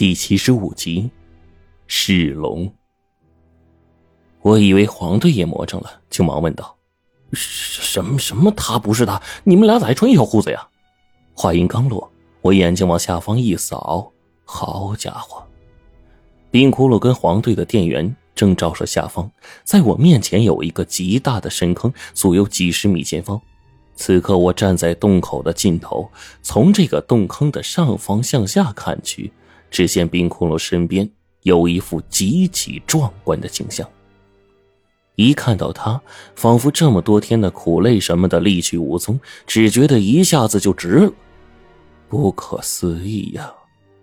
第七十五集，是龙。我以为黄队也魔怔了，就忙问道：“什么什么？他不是他？你们俩咋还穿一条裤子呀？”话音刚落，我眼睛往下方一扫，好家伙，冰窟窿跟黄队的电源正照射下方，在我面前有一个极大的深坑，足有几十米见方。此刻我站在洞口的尽头，从这个洞坑的上方向下看去。只见冰窟窿身边有一副极其壮观的景象。一看到他，仿佛这么多天的苦累什么的力去无踪，只觉得一下子就值了。不可思议呀！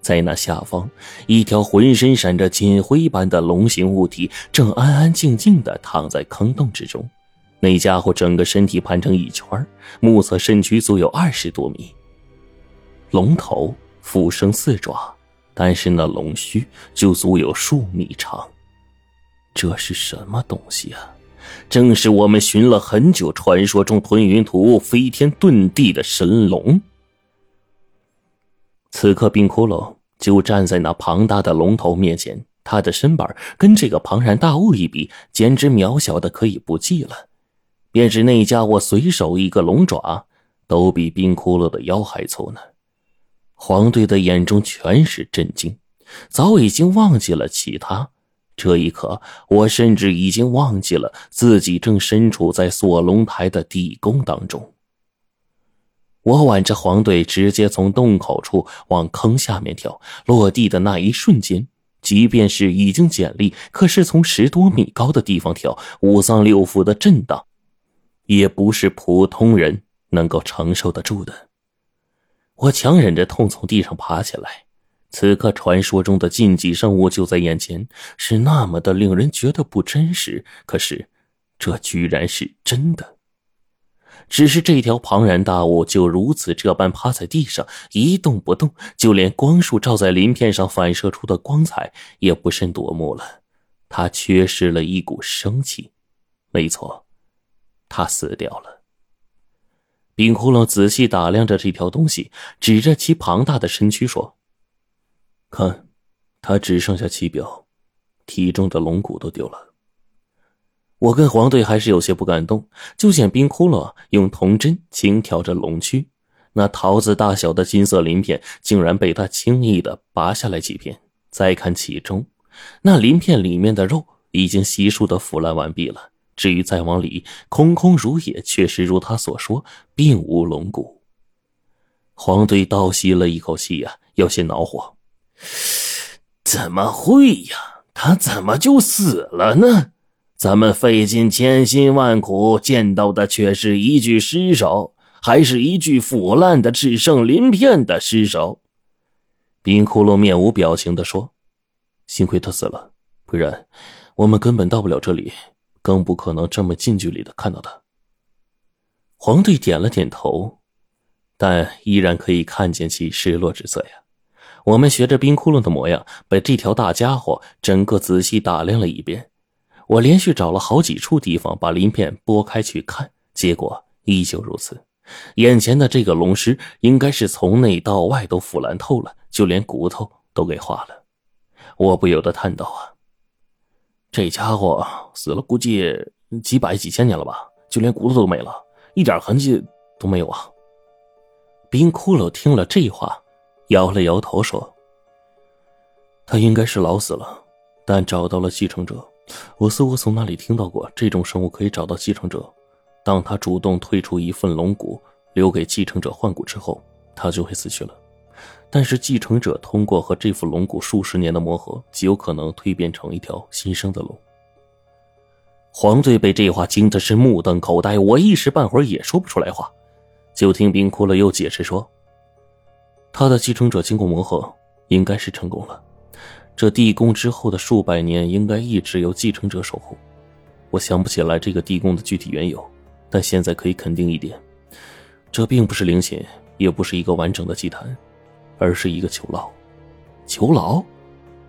在那下方，一条浑身闪着金灰般的龙形物体正安安静静的躺在坑洞之中。那家伙整个身体盘成一圈，目测身躯足有二十多米。龙头俯生四爪。但是那龙须就足有数米长，这是什么东西啊？正是我们寻了很久，传说中吞云吐雾、飞天遁地的神龙。此刻，冰窟窿就站在那庞大的龙头面前，他的身板跟这个庞然大物一比，简直渺小的可以不计了。便是那家伙随手一个龙爪，都比冰窟窿的腰还粗呢。黄队的眼中全是震惊，早已经忘记了其他。这一刻，我甚至已经忘记了自己正身处在锁龙台的地宫当中。我挽着黄队直接从洞口处往坑下面跳，落地的那一瞬间，即便是已经减力，可是从十多米高的地方跳，五脏六腑的震荡，也不是普通人能够承受得住的。我强忍着痛从地上爬起来，此刻传说中的禁忌生物就在眼前，是那么的令人觉得不真实。可是，这居然是真的。只是这条庞然大物就如此这般趴在地上一动不动，就连光束照在鳞片上反射出的光彩也不甚夺目了。它缺失了一股生气，没错，它死掉了。冰窟窿仔细打量着这条东西，指着其庞大的身躯说：“看，它只剩下其表，体重的龙骨都丢了。”我跟黄队还是有些不敢动。就见冰窟窿用铜针轻挑着龙躯，那桃子大小的金色鳞片竟然被他轻易的拔下来几片。再看其中，那鳞片里面的肉已经悉数的腐烂完毕了。至于再往里，空空如也，确实如他所说，并无龙骨。黄队倒吸了一口气呀，有些恼火：“怎么会呀？他怎么就死了呢？咱们费尽千辛万苦见到的，却是一具尸首，还是一具腐烂的、只剩鳞片的尸首。”冰窟窿面无表情的说：“幸亏他死了，不然我们根本到不了这里。”更不可能这么近距离的看到他。黄队点了点头，但依然可以看见其失落之色呀。我们学着冰窟窿的模样，把这条大家伙整个仔细打量了一遍。我连续找了好几处地方，把鳞片拨开去看，结果依旧如此。眼前的这个龙尸，应该是从内到外都腐烂透了，就连骨头都给化了。我不由得叹道：“啊！”这家伙死了，估计几百几千年了吧？就连骨头都没了，一点痕迹都没有啊！冰骷髅听了这话，摇了摇头说：“他应该是老死了，但找到了继承者。我似乎从哪里听到过，这种生物可以找到继承者。当他主动退出一份龙骨，留给继承者换骨之后，他就会死去了。”但是继承者通过和这副龙骨数十年的磨合，极有可能蜕变成一条新生的龙。黄队被这话惊的是目瞪口呆，我一时半会儿也说不出来话。就听冰窟窿又解释说：“他的继承者经过磨合，应该是成功了。这地宫之后的数百年，应该一直由继承者守护。我想不起来这个地宫的具体缘由，但现在可以肯定一点，这并不是陵寝，也不是一个完整的祭坛。”而是一个囚牢，囚牢，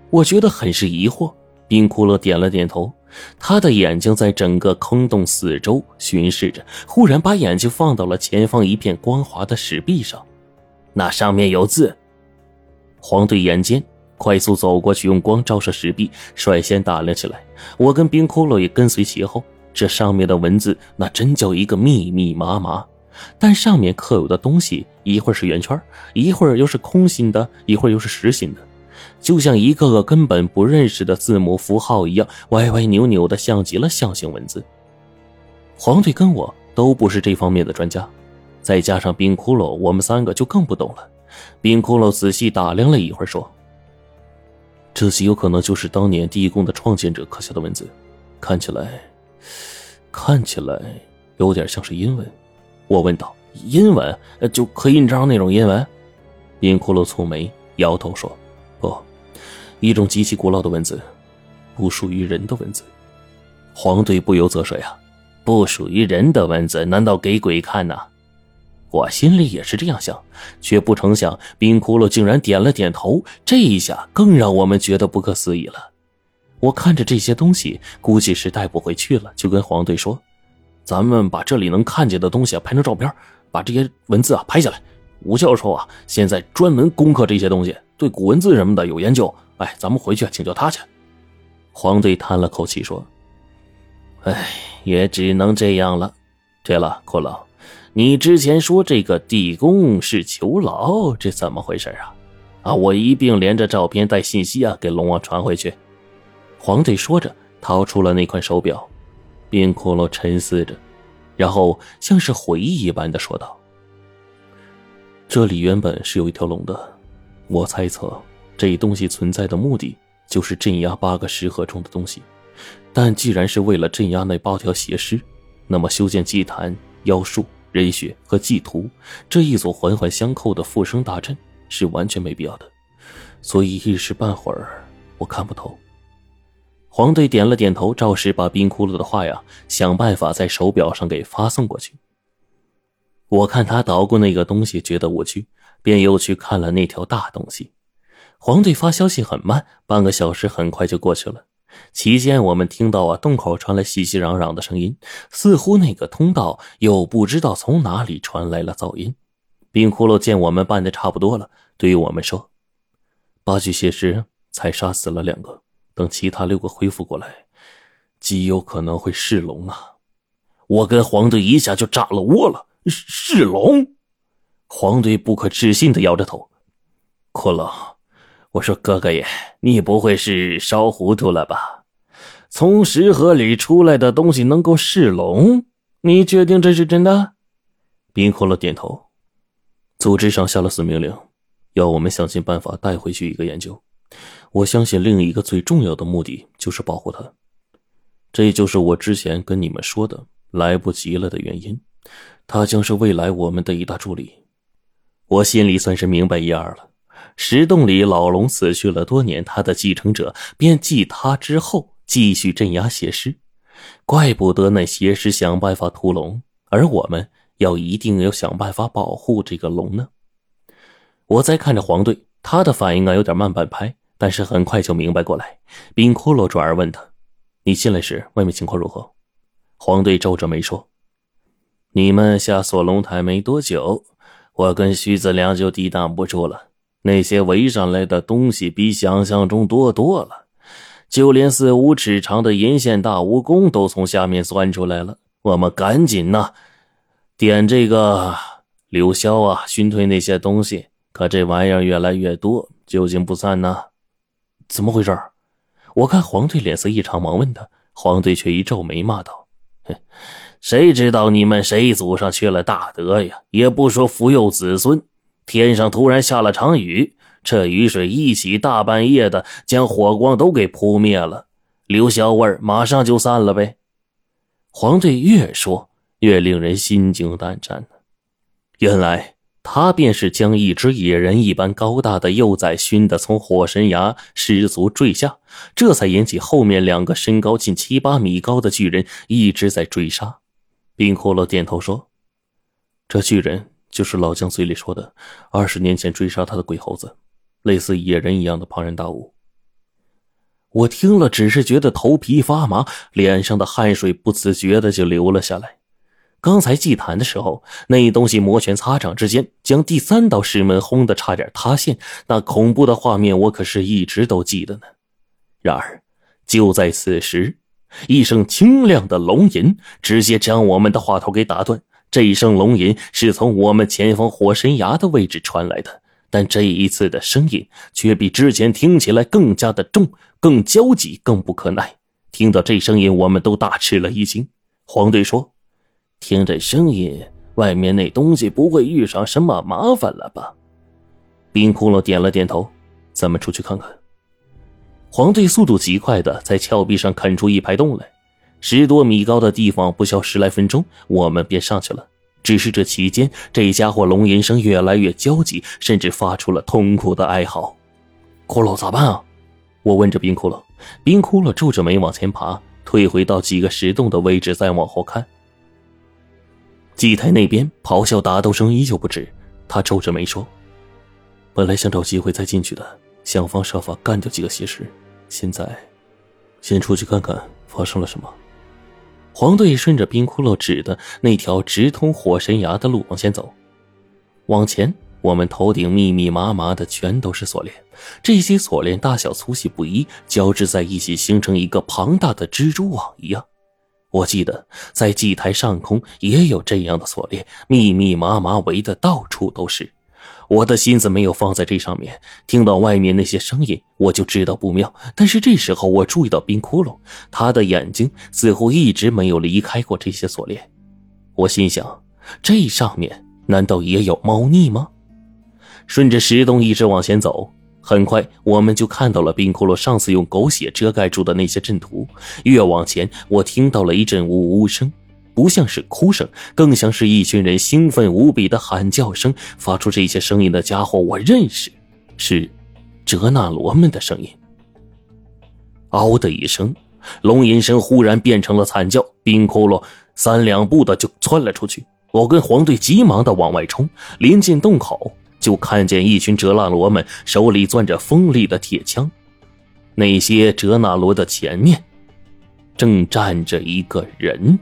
我觉得很是疑惑。冰骷髅点了点头，他的眼睛在整个坑洞四周巡视着，忽然把眼睛放到了前方一片光滑的石壁上，那上面有字。黄队眼尖，快速走过去，用光照射石壁，率先打量起来。我跟冰骷髅也跟随其后。这上面的文字，那真叫一个密密麻麻。但上面刻有的东西，一会儿是圆圈，一会儿又是空心的，一会儿又是实心的，就像一个个根本不认识的字母符号一样，歪歪扭扭的，像极了象形文字。黄队跟我都不是这方面的专家，再加上冰骷髅，我们三个就更不懂了。冰骷髅仔细打量了一会儿，说：“这极有可能就是当年地宫的创建者刻下的文字，看起来，看起来有点像是英文。”我问道：“英文？就刻印章那种英文？”冰骷髅蹙眉，摇头说：“不，一种极其古老的文字，不属于人的文字。”黄队不由则说：“呀，不属于人的文字，难道给鬼看呢？”我心里也是这样想，却不成想冰骷髅竟然点了点头。这一下更让我们觉得不可思议了。我看着这些东西，估计是带不回去了，就跟黄队说。咱们把这里能看见的东西啊拍成照片，把这些文字啊拍下来。吴教授啊，现在专门攻克这些东西，对古文字什么的有研究。哎，咱们回去请教他去。黄队叹了口气说：“哎，也只能这样了。对了，骷髅，你之前说这个地宫是囚牢，这怎么回事啊？啊，我一并连着照片带信息啊，给龙王传回去。”黄队说着，掏出了那块手表。冰骷髅沉思着，然后像是回忆一般的说道：“这里原本是有一条龙的，我猜测这东西存在的目的就是镇压八个石盒中的东西。但既然是为了镇压那八条邪尸，那么修建祭坛、妖术、人血和祭图这一组环环相扣的复生大阵是完全没必要的。所以一时半会儿我看不透。”黄队点了点头，照实把冰骷髅的话呀，想办法在手表上给发送过去。我看他捣鼓那个东西，觉得无趣，便又去看了那条大东西。黄队发消息很慢，半个小时很快就过去了。期间，我们听到啊，洞口传来熙熙攘攘的声音，似乎那个通道又不知道从哪里传来了噪音。冰骷髅见我们办的差不多了，对于我们说：“八具血尸才杀死了两个。”等其他六个恢复过来，极有可能会噬龙啊！我跟黄队一下就炸了窝了。噬龙！黄队不可置信的摇着头。骷髅，我说哥哥爷，你不会是烧糊涂了吧？从石盒里出来的东西能够噬龙？你确定这是真的？冰骷髅点头。组织上下了死命令，要我们想尽办法带回去一个研究。我相信另一个最重要的目的就是保护他，这就是我之前跟你们说的来不及了的原因。他将是未来我们的一大助力。我心里算是明白一二了。石洞里老龙死去了多年，他的继承者便继他之后继续镇压邪尸。怪不得那邪尸想办法屠龙，而我们要一定要想办法保护这个龙呢。我在看着黄队。他的反应啊有点慢半拍，但是很快就明白过来。冰骷髅转而问他：“你进来时外面情况如何？”黄队皱着眉说：“你们下锁龙台没多久，我跟徐子良就抵挡不住了。那些围上来的东西比想象中多多了，就连四五尺长的银线大蜈蚣都从下面钻出来了。我们赶紧呐，点这个柳萧啊，熏退那些东西。”可这玩意儿越来越多，究竟不散呢？怎么回事？我看黄队脸色异常，忙问他。黄队却一皱眉，骂道：“哼，谁知道你们谁祖上缺了大德呀？也不说福佑子孙，天上突然下了场雨，这雨水一起，大半夜的将火光都给扑灭了，刘小味儿马上就散了呗。”黄队越说越令人心惊胆战原来。他便是将一只野人一般高大的幼崽熏得从火神崖失足坠下，这才引起后面两个身高近七八米高的巨人一直在追杀。冰骷髅点头说：“这巨人就是老姜嘴里说的二十年前追杀他的鬼猴子，类似野人一样的庞然大物。”我听了，只是觉得头皮发麻，脸上的汗水不自觉的就流了下来。刚才祭坛的时候，那东西摩拳擦掌之间，将第三道石门轰得差点塌陷。那恐怖的画面，我可是一直都记得呢。然而，就在此时，一声清亮的龙吟直接将我们的话头给打断。这一声龙吟是从我们前方火神崖的位置传来的，但这一次的声音却比之前听起来更加的重、更焦急、更不可耐。听到这声音，我们都大吃了一惊。黄队说。听这声音，外面那东西不会遇上什么麻烦了吧？冰窟窿点了点头，咱们出去看看。黄队速度极快的在峭壁上啃出一排洞来，十多米高的地方不消十来分钟，我们便上去了。只是这期间，这家伙龙吟声越来越焦急，甚至发出了痛苦的哀嚎。骷髅咋办啊？我问着冰窟窿。冰窟窿皱着眉往前爬，退回到几个石洞的位置，再往后看。祭台那边咆哮打斗声依旧不止，他皱着眉说：“本来想找机会再进去的，想方设法干掉几个邪师，现在，先出去看看发生了什么。”黄队顺着冰窟窿指的那条直通火神崖的路往前走，往前，我们头顶密密麻麻的全都是锁链，这些锁链大小粗细不一，交织在一起形成一个庞大的蜘蛛网一样。我记得在祭台上空也有这样的锁链，密密麻麻围的到处都是。我的心思没有放在这上面，听到外面那些声音，我就知道不妙。但是这时候我注意到冰窟窿，他的眼睛似乎一直没有离开过这些锁链。我心想，这上面难道也有猫腻吗？顺着石洞一直往前走。很快，我们就看到了冰窟窿上次用狗血遮盖住的那些阵图。越往前，我听到了一阵呜呜声，不像是哭声，更像是一群人兴奋无比的喊叫声。发出这些声音的家伙，我认识，是哲纳罗们的声音。嗷的一声，龙吟声忽然变成了惨叫，冰窟窿三两步的就窜了出去。我跟黄队急忙的往外冲，临近洞口。就看见一群哲那罗们手里攥着锋利的铁枪，那些哲那罗的前面，正站着一个人。